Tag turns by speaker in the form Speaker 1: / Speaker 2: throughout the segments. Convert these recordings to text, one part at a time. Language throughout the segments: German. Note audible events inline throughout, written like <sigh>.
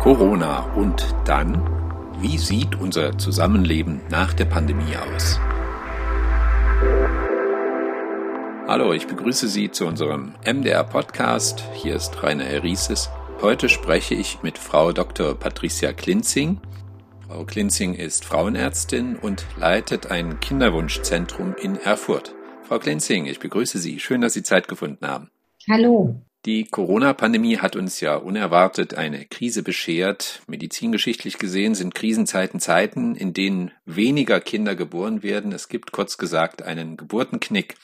Speaker 1: Corona und dann, wie sieht unser Zusammenleben nach der Pandemie aus? Hallo, ich begrüße Sie zu unserem MDR Podcast. Hier ist Rainer Herieses. Heute spreche ich mit Frau Dr. Patricia Klinzing. Frau Klinzing ist Frauenärztin und leitet ein Kinderwunschzentrum in Erfurt. Frau Klinzing, ich begrüße Sie. Schön, dass Sie Zeit gefunden haben.
Speaker 2: Hallo.
Speaker 1: Die Corona-Pandemie hat uns ja unerwartet eine Krise beschert. Medizingeschichtlich gesehen sind Krisenzeiten Zeiten, in denen weniger Kinder geboren werden. Es gibt kurz gesagt einen Geburtenknick.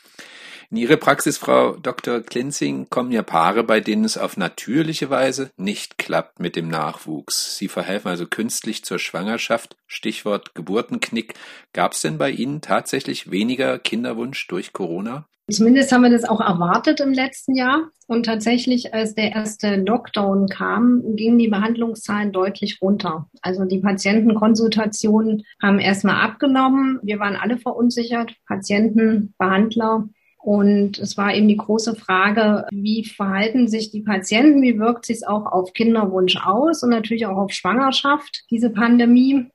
Speaker 1: In Ihre Praxis, Frau Dr. Klinzing, kommen ja Paare, bei denen es auf natürliche Weise nicht klappt mit dem Nachwuchs. Sie verhelfen also künstlich zur Schwangerschaft. Stichwort Geburtenknick. Gab es denn bei Ihnen tatsächlich weniger Kinderwunsch durch Corona?
Speaker 2: Zumindest haben wir das auch erwartet im letzten Jahr. Und tatsächlich, als der erste Lockdown kam, gingen die Behandlungszahlen deutlich runter. Also die Patientenkonsultationen haben erstmal abgenommen. Wir waren alle verunsichert, Patienten, Behandler. Und es war eben die große Frage, wie verhalten sich die Patienten, wie wirkt sich es auch auf Kinderwunsch aus und natürlich auch auf Schwangerschaft, diese Pandemie.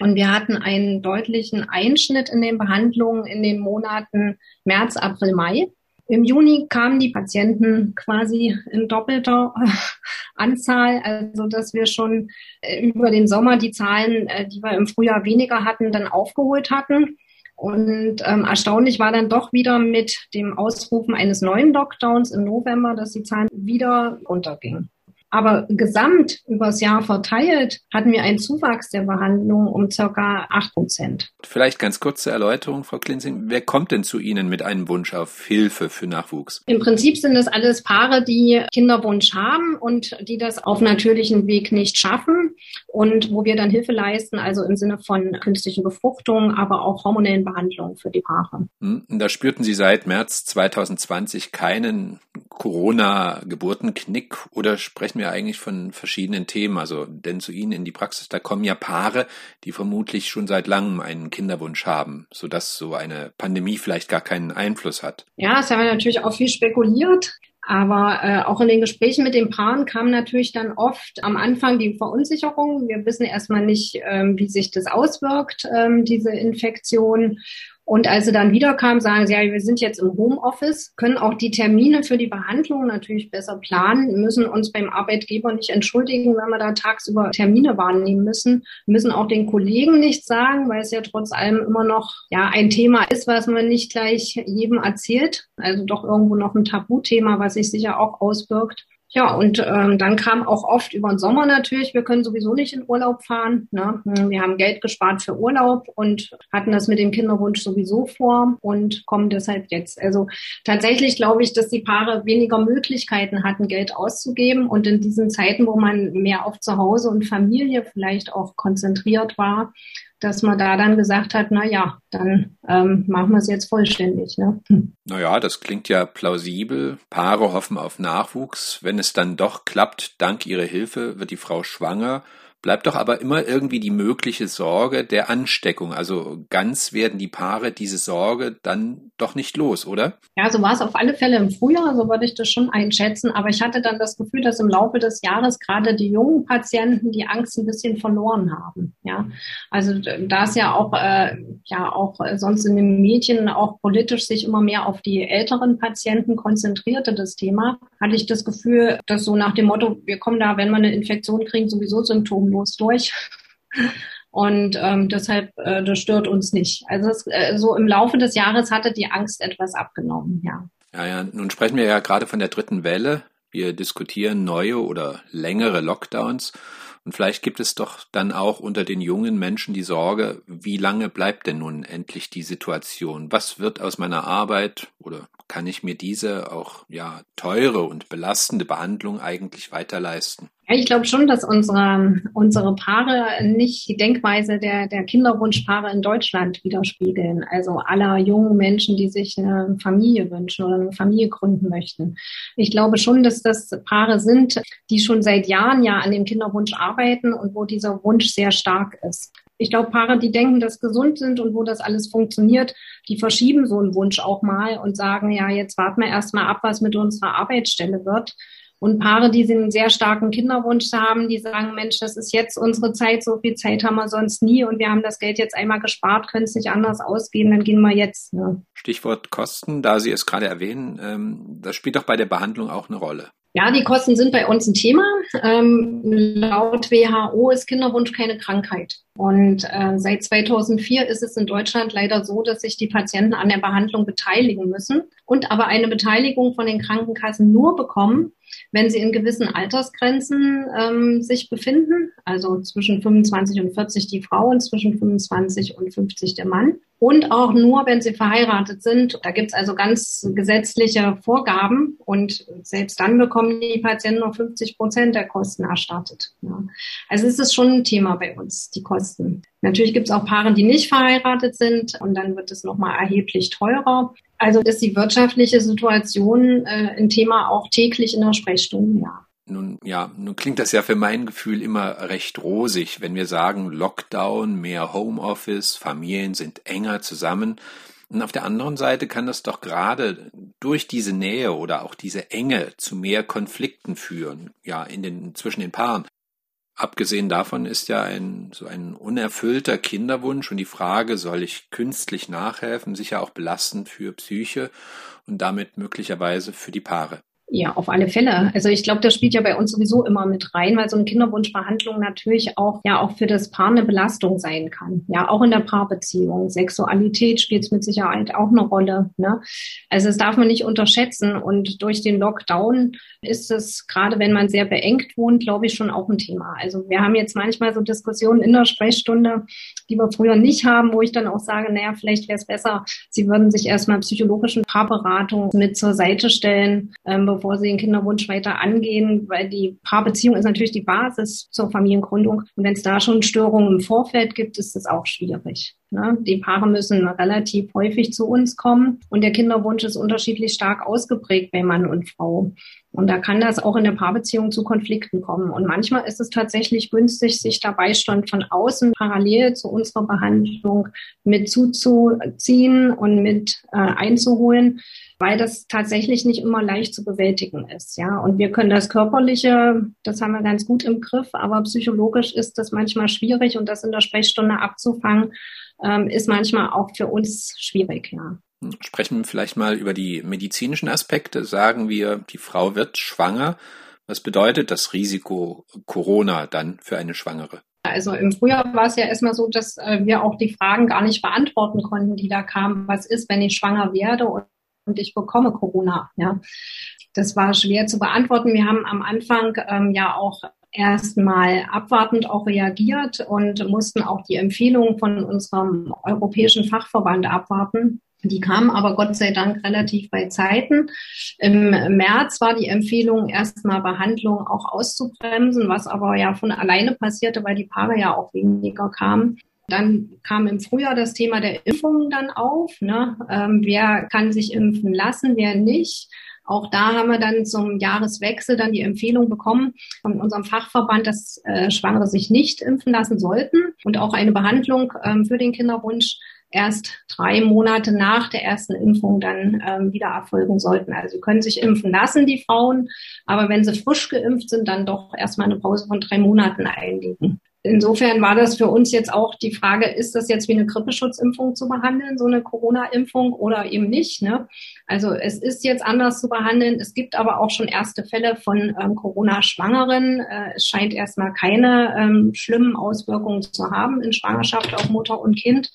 Speaker 2: Und wir hatten einen deutlichen Einschnitt in den Behandlungen in den Monaten März, April, Mai. Im Juni kamen die Patienten quasi in doppelter <laughs> Anzahl, also dass wir schon äh, über den Sommer die Zahlen, äh, die wir im Frühjahr weniger hatten, dann aufgeholt hatten. Und ähm, erstaunlich war dann doch wieder mit dem Ausrufen eines neuen Lockdowns im November, dass die Zahlen wieder runtergingen. Aber gesamt übers Jahr verteilt hatten wir einen Zuwachs der Behandlung um circa acht Prozent.
Speaker 1: Vielleicht ganz kurze Erläuterung, Frau Klinsing. Wer kommt denn zu Ihnen mit einem Wunsch auf Hilfe für Nachwuchs?
Speaker 2: Im Prinzip sind es alles Paare, die Kinderwunsch haben und die das auf natürlichem Weg nicht schaffen und wo wir dann Hilfe leisten, also im Sinne von künstlichen Befruchtung, aber auch hormonellen Behandlungen für die Paare.
Speaker 1: Hm, da spürten Sie seit März 2020 keinen Corona-Geburtenknick oder sprechen wir eigentlich von verschiedenen Themen? Also, denn zu Ihnen in die Praxis, da kommen ja Paare, die vermutlich schon seit langem einen Kinderwunsch haben, sodass so eine Pandemie vielleicht gar keinen Einfluss hat.
Speaker 2: Ja, es haben wir natürlich auch viel spekuliert. Aber äh, auch in den Gesprächen mit den Paaren kam natürlich dann oft am Anfang die Verunsicherung. Wir wissen erstmal nicht, ähm, wie sich das auswirkt, ähm, diese Infektion. Und als sie dann wiederkam, sagen sie, ja, wir sind jetzt im Homeoffice, können auch die Termine für die Behandlung natürlich besser planen, müssen uns beim Arbeitgeber nicht entschuldigen, wenn wir da tagsüber Termine wahrnehmen müssen, müssen auch den Kollegen nichts sagen, weil es ja trotz allem immer noch ja ein Thema ist, was man nicht gleich jedem erzählt. Also doch irgendwo noch ein Tabuthema, was sich sicher auch auswirkt. Ja, und ähm, dann kam auch oft über den Sommer natürlich, wir können sowieso nicht in Urlaub fahren. Ne? Wir haben Geld gespart für Urlaub und hatten das mit dem Kinderwunsch sowieso vor und kommen deshalb jetzt. Also tatsächlich glaube ich, dass die Paare weniger Möglichkeiten hatten, Geld auszugeben. Und in diesen Zeiten, wo man mehr auf Zuhause und Familie vielleicht auch konzentriert war, dass man da dann gesagt hat, na ja, dann ähm, machen wir es jetzt vollständig. Ne?
Speaker 1: Naja, das klingt ja plausibel. Paare hoffen auf Nachwuchs. Wenn es dann doch klappt, dank ihrer Hilfe wird die Frau schwanger bleibt doch aber immer irgendwie die mögliche Sorge der Ansteckung. Also ganz werden die Paare diese Sorge dann doch nicht los, oder?
Speaker 2: Ja, so war es auf alle Fälle im Frühjahr, so würde ich das schon einschätzen. Aber ich hatte dann das Gefühl, dass im Laufe des Jahres gerade die jungen Patienten die Angst ein bisschen verloren haben. Ja, also da es ja auch, äh, ja auch sonst in den Medien auch politisch sich immer mehr auf die älteren Patienten konzentrierte, das Thema, hatte ich das Gefühl, dass so nach dem Motto, wir kommen da, wenn wir eine Infektion kriegen, sowieso Symptome problemlos durch. Und ähm, deshalb, äh, das stört uns nicht. Also es, äh, so im Laufe des Jahres hatte die Angst etwas abgenommen, ja.
Speaker 1: Ja, ja, nun sprechen wir ja gerade von der dritten Welle. Wir diskutieren neue oder längere Lockdowns. Und vielleicht gibt es doch dann auch unter den jungen Menschen die Sorge, wie lange bleibt denn nun endlich die Situation? Was wird aus meiner Arbeit oder kann ich mir diese auch ja teure und belastende Behandlung eigentlich weiterleisten?
Speaker 2: Ich glaube schon, dass unsere, unsere Paare nicht die Denkweise der, der Kinderwunschpaare in Deutschland widerspiegeln. Also aller jungen Menschen, die sich eine Familie wünschen oder eine Familie gründen möchten. Ich glaube schon, dass das Paare sind, die schon seit Jahren ja an dem Kinderwunsch arbeiten und wo dieser Wunsch sehr stark ist. Ich glaube, Paare, die denken, dass gesund sind und wo das alles funktioniert, die verschieben so einen Wunsch auch mal und sagen, ja, jetzt warten wir erst mal ab, was mit unserer Arbeitsstelle wird Und Paare, die einen sehr starken Kinderwunsch haben, die sagen, Mensch, das ist jetzt unsere Zeit, so viel Zeit haben wir sonst nie und wir haben das Geld jetzt einmal gespart, können es nicht anders ausgeben, dann gehen wir jetzt.
Speaker 1: Ne? Stichwort Kosten, da Sie es gerade erwähnen, ähm, das spielt doch bei der Behandlung auch eine Rolle.
Speaker 2: Ja, die Kosten sind bei uns ein Thema. Ähm, laut WHO ist Kinderwunsch keine Krankheit. Und äh, seit 2004 ist es in Deutschland leider so, dass sich die Patienten an der Behandlung beteiligen müssen und aber eine Beteiligung von den Krankenkassen nur bekommen, wenn sie in gewissen Altersgrenzen ähm, sich befinden, also zwischen 25 und 40 die Frau und zwischen 25 und 50 der Mann. Und auch nur, wenn sie verheiratet sind. Da gibt es also ganz gesetzliche Vorgaben und selbst dann bekommen die Patienten nur 50 Prozent der Kosten erstattet. Ja. Also es ist schon ein Thema bei uns, die Kosten. Natürlich gibt es auch Paare, die nicht verheiratet sind und dann wird es nochmal erheblich teurer. Also ist die wirtschaftliche Situation äh, ein Thema auch täglich in der Sprechstunde, ja.
Speaker 1: Nun, ja, nun klingt das ja für mein Gefühl immer recht rosig, wenn wir sagen Lockdown, mehr Homeoffice, Familien sind enger zusammen. Und auf der anderen Seite kann das doch gerade durch diese Nähe oder auch diese Enge zu mehr Konflikten führen, ja, in den, zwischen den Paaren. Abgesehen davon ist ja ein, so ein unerfüllter Kinderwunsch und die Frage, soll ich künstlich nachhelfen, sicher auch belastend für Psyche und damit möglicherweise für die Paare.
Speaker 2: Ja, auf alle Fälle. Also ich glaube, das spielt ja bei uns sowieso immer mit rein, weil so eine Kinderwunschbehandlung natürlich auch ja auch für das Paar eine Belastung sein kann. Ja, auch in der Paarbeziehung. Sexualität spielt mit Sicherheit auch eine Rolle. Ne? Also das darf man nicht unterschätzen. Und durch den Lockdown ist es, gerade wenn man sehr beengt wohnt, glaube ich, schon auch ein Thema. Also wir haben jetzt manchmal so Diskussionen in der Sprechstunde, die wir früher nicht haben, wo ich dann auch sage, naja, vielleicht wäre es besser, Sie würden sich erstmal psychologischen Paarberatung mit zur Seite stellen, ähm, bevor sie den Kinderwunsch weiter angehen, weil die Paarbeziehung ist natürlich die Basis zur Familiengründung. Und wenn es da schon Störungen im Vorfeld gibt, ist das auch schwierig. Ne? Die Paare müssen relativ häufig zu uns kommen und der Kinderwunsch ist unterschiedlich stark ausgeprägt bei Mann und Frau. Und da kann das auch in der Paarbeziehung zu Konflikten kommen. Und manchmal ist es tatsächlich günstig, sich da Beistand von außen parallel zu unserer Behandlung mit zuzuziehen und mit äh, einzuholen, weil das tatsächlich nicht immer leicht zu bewältigen ist. Ja, und wir können das Körperliche, das haben wir ganz gut im Griff, aber psychologisch ist das manchmal schwierig und das in der Sprechstunde abzufangen, ähm, ist manchmal auch für uns schwierig. Ja.
Speaker 1: Sprechen wir vielleicht mal über die medizinischen Aspekte. Sagen wir, die Frau wird schwanger. Was bedeutet das Risiko Corona dann für eine Schwangere?
Speaker 2: Also im Frühjahr war es ja erstmal so, dass äh, wir auch die Fragen gar nicht beantworten konnten, die da kamen. Was ist, wenn ich schwanger werde und ich bekomme Corona? Ja, das war schwer zu beantworten. Wir haben am Anfang ähm, ja auch erstmal abwartend auch reagiert und mussten auch die Empfehlungen von unserem europäischen Fachverband abwarten. Die kamen aber Gott sei Dank relativ bei Zeiten. Im März war die Empfehlung, erstmal Behandlung auch auszubremsen, was aber ja von alleine passierte, weil die Paare ja auch weniger kamen. Dann kam im Frühjahr das Thema der Impfungen dann auf. Ne? Ähm, wer kann sich impfen lassen, wer nicht? Auch da haben wir dann zum Jahreswechsel dann die Empfehlung bekommen von unserem Fachverband, dass äh, Schwangere sich nicht impfen lassen sollten und auch eine Behandlung ähm, für den Kinderwunsch erst drei Monate nach der ersten Impfung dann ähm, wieder erfolgen sollten. Also sie können sich impfen lassen, die Frauen, aber wenn sie frisch geimpft sind, dann doch erstmal eine Pause von drei Monaten einlegen. Insofern war das für uns jetzt auch die Frage, ist das jetzt wie eine Grippeschutzimpfung zu behandeln, so eine Corona-Impfung oder eben nicht? Ne? Also es ist jetzt anders zu behandeln. Es gibt aber auch schon erste Fälle von ähm, Corona-Schwangeren. Äh, es scheint erstmal keine ähm, schlimmen Auswirkungen zu haben in Schwangerschaft auf Mutter und Kind.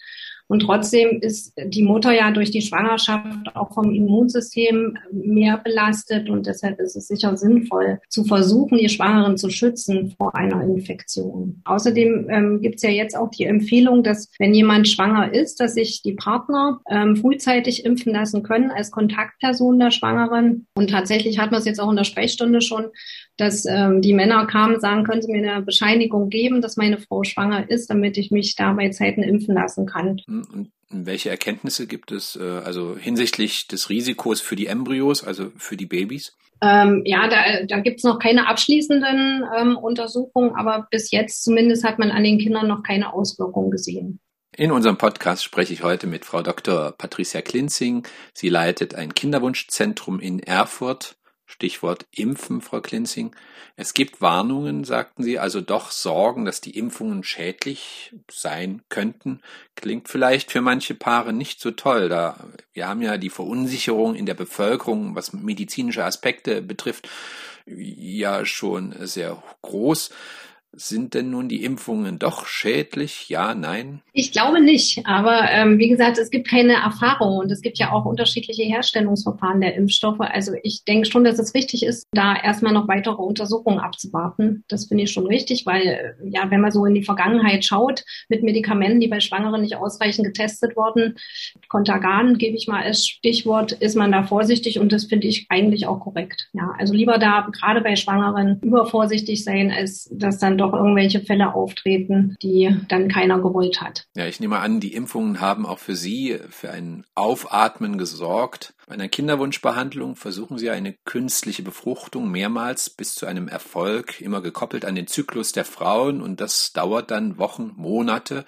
Speaker 2: Und trotzdem ist die Mutter ja durch die Schwangerschaft auch vom Immunsystem mehr belastet und deshalb ist es sicher sinnvoll zu versuchen, die Schwangeren zu schützen vor einer Infektion. Außerdem ähm, gibt es ja jetzt auch die Empfehlung, dass wenn jemand schwanger ist, dass sich die Partner ähm, frühzeitig impfen lassen können als Kontaktperson der Schwangeren. Und tatsächlich hat man es jetzt auch in der Sprechstunde schon, dass ähm, die Männer kamen, sagen, können Sie mir eine Bescheinigung geben, dass meine Frau schwanger ist, damit ich mich da bei Zeiten impfen lassen kann.
Speaker 1: Und welche Erkenntnisse gibt es äh, also hinsichtlich des Risikos für die Embryos, also für die Babys?
Speaker 2: Ähm, ja, da, da gibt es noch keine abschließenden ähm, Untersuchungen, aber bis jetzt zumindest hat man an den Kindern noch keine Auswirkungen gesehen.
Speaker 1: In unserem Podcast spreche ich heute mit Frau Dr. Patricia Klinzing. Sie leitet ein Kinderwunschzentrum in Erfurt Stichwort Impfen, Frau Klinzing. Es gibt Warnungen, sagten Sie, also doch Sorgen, dass die Impfungen schädlich sein könnten. Klingt vielleicht für manche Paare nicht so toll. Da wir haben ja die Verunsicherung in der Bevölkerung, was medizinische Aspekte betrifft, ja schon sehr groß. Sind denn nun die Impfungen doch schädlich? Ja, nein?
Speaker 2: Ich glaube nicht. Aber ähm, wie gesagt, es gibt keine Erfahrung und es gibt ja auch unterschiedliche Herstellungsverfahren der Impfstoffe. Also ich denke schon, dass es richtig ist, da erstmal noch weitere Untersuchungen abzuwarten. Das finde ich schon richtig, weil ja, wenn man so in die Vergangenheit schaut mit Medikamenten, die bei Schwangeren nicht ausreichend getestet wurden, Contagan gebe ich mal als Stichwort, ist man da vorsichtig und das finde ich eigentlich auch korrekt. Ja, also lieber da gerade bei Schwangeren übervorsichtig sein, als dass dann doch irgendwelche Fälle auftreten, die dann keiner gewollt hat.
Speaker 1: Ja, ich nehme an, die Impfungen haben auch für Sie für ein Aufatmen gesorgt. Bei einer Kinderwunschbehandlung versuchen Sie eine künstliche Befruchtung mehrmals bis zu einem Erfolg, immer gekoppelt an den Zyklus der Frauen und das dauert dann Wochen, Monate.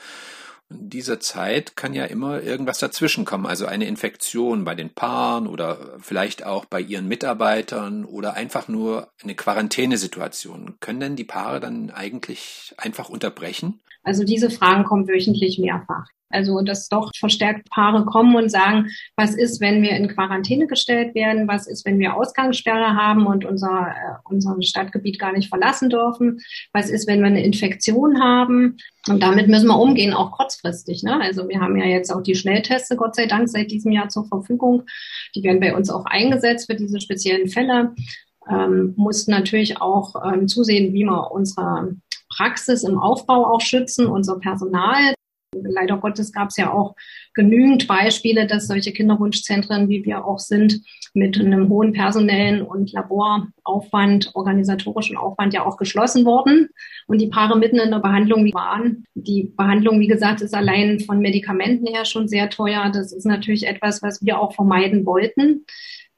Speaker 1: Dieser Zeit kann ja immer irgendwas dazwischenkommen, also eine Infektion bei den Paaren oder vielleicht auch bei ihren Mitarbeitern oder einfach nur eine Quarantänesituation. Können denn die Paare dann eigentlich einfach unterbrechen?
Speaker 2: Also diese Fragen kommen wöchentlich mehrfach. Also, dass doch verstärkt Paare kommen und sagen, was ist, wenn wir in Quarantäne gestellt werden? Was ist, wenn wir Ausgangssperre haben und unser, äh, unser Stadtgebiet gar nicht verlassen dürfen? Was ist, wenn wir eine Infektion haben? Und damit müssen wir umgehen, auch kurzfristig. Ne? Also wir haben ja jetzt auch die Schnellteste, Gott sei Dank, seit diesem Jahr zur Verfügung. Die werden bei uns auch eingesetzt für diese speziellen Fälle. Ähm, mussten natürlich auch ähm, zusehen, wie wir unsere Praxis im Aufbau auch schützen, unser Personal. Leider Gottes gab es ja auch genügend Beispiele, dass solche Kinderwunschzentren, wie wir auch sind, mit einem hohen personellen und Laboraufwand, organisatorischen Aufwand ja auch geschlossen wurden und die Paare mitten in der Behandlung waren. Die Behandlung, wie gesagt, ist allein von Medikamenten her schon sehr teuer. Das ist natürlich etwas, was wir auch vermeiden wollten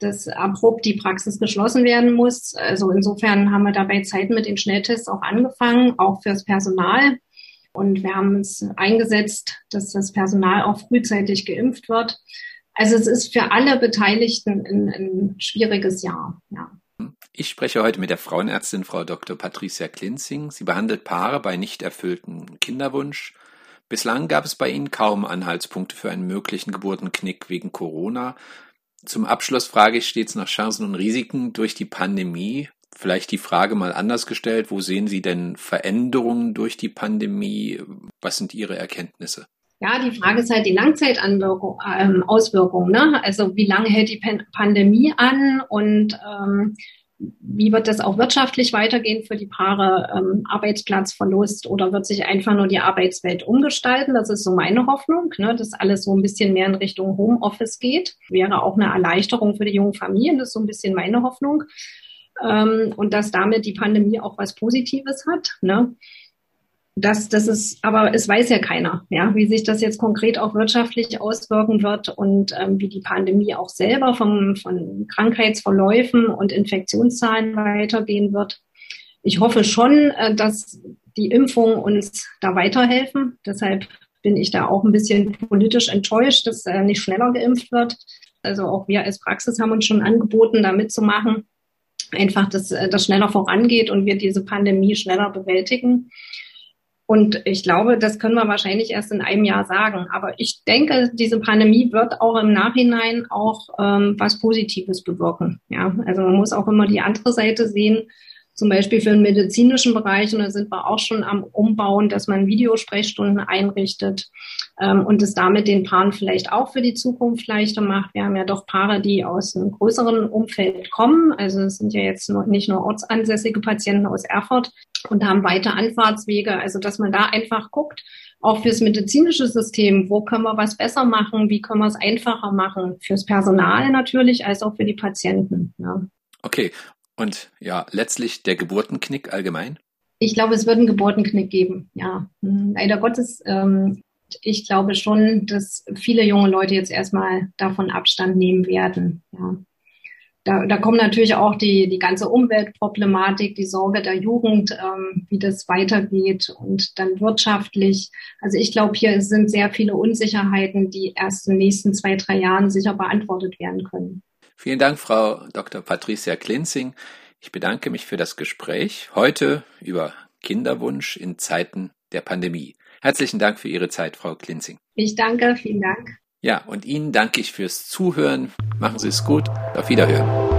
Speaker 2: dass abrupt die Praxis geschlossen werden muss. Also insofern haben wir dabei Zeiten mit den Schnelltests auch angefangen, auch fürs Personal. Und wir haben uns eingesetzt, dass das Personal auch frühzeitig geimpft wird. Also es ist für alle Beteiligten ein, ein schwieriges Jahr. Ja.
Speaker 1: Ich spreche heute mit der Frauenärztin Frau Dr. Patricia Klinzing. Sie behandelt Paare bei nicht erfülltem Kinderwunsch. Bislang gab es bei Ihnen kaum Anhaltspunkte für einen möglichen Geburtenknick wegen Corona. Zum Abschluss frage ich stets nach Chancen und Risiken durch die Pandemie. Vielleicht die Frage mal anders gestellt, wo sehen Sie denn Veränderungen durch die Pandemie? Was sind Ihre Erkenntnisse?
Speaker 2: Ja, die Frage ist halt die Langzeitauswirkung. Ähm, ne? Also wie lange hält die Pandemie an und ähm, wie wird das auch wirtschaftlich weitergehen für die Paare? Ähm, Arbeitsplatzverlust oder wird sich einfach nur die Arbeitswelt umgestalten? Das ist so meine Hoffnung, ne, dass alles so ein bisschen mehr in Richtung Homeoffice geht. Wäre auch eine Erleichterung für die jungen Familien. Das ist so ein bisschen meine Hoffnung. Ähm, und dass damit die Pandemie auch was Positives hat. Ne? Das, das ist, aber es weiß ja keiner, ja, wie sich das jetzt konkret auch wirtschaftlich auswirken wird und ähm, wie die Pandemie auch selber vom, von Krankheitsverläufen und Infektionszahlen weitergehen wird. Ich hoffe schon, äh, dass die Impfungen uns da weiterhelfen. Deshalb bin ich da auch ein bisschen politisch enttäuscht, dass äh, nicht schneller geimpft wird. Also auch wir als Praxis haben uns schon angeboten, da mitzumachen. Einfach, dass äh, das schneller vorangeht und wir diese Pandemie schneller bewältigen. Und ich glaube, das können wir wahrscheinlich erst in einem Jahr sagen. Aber ich denke, diese Pandemie wird auch im Nachhinein auch ähm, was Positives bewirken. Ja, also man muss auch immer die andere Seite sehen zum Beispiel für den medizinischen Bereich, und da sind wir auch schon am Umbauen, dass man Videosprechstunden einrichtet ähm, und es damit den Paaren vielleicht auch für die Zukunft leichter macht. Wir haben ja doch Paare, die aus einem größeren Umfeld kommen. Also es sind ja jetzt nur, nicht nur ortsansässige Patienten aus Erfurt und haben weite Anfahrtswege. Also dass man da einfach guckt, auch fürs medizinische System, wo können wir was besser machen, wie können wir es einfacher machen, fürs Personal natürlich, als auch für die Patienten. Ja.
Speaker 1: Okay, und ja, letztlich der Geburtenknick allgemein?
Speaker 2: Ich glaube, es wird einen Geburtenknick geben, ja. Hm, leider Gottes, ähm, ich glaube schon, dass viele junge Leute jetzt erstmal davon Abstand nehmen werden, ja. Da, da kommt natürlich auch die, die ganze Umweltproblematik, die Sorge der Jugend, ähm, wie das weitergeht und dann wirtschaftlich. Also ich glaube, hier sind sehr viele Unsicherheiten, die erst in den nächsten zwei, drei Jahren sicher beantwortet werden können.
Speaker 1: Vielen Dank, Frau Dr. Patricia Klinzing. Ich bedanke mich für das Gespräch heute über Kinderwunsch in Zeiten der Pandemie. Herzlichen Dank für Ihre Zeit, Frau Klinzing.
Speaker 2: Ich danke, vielen Dank.
Speaker 1: Ja, und Ihnen danke ich fürs Zuhören. Machen Sie es gut. Auf Wiederhören.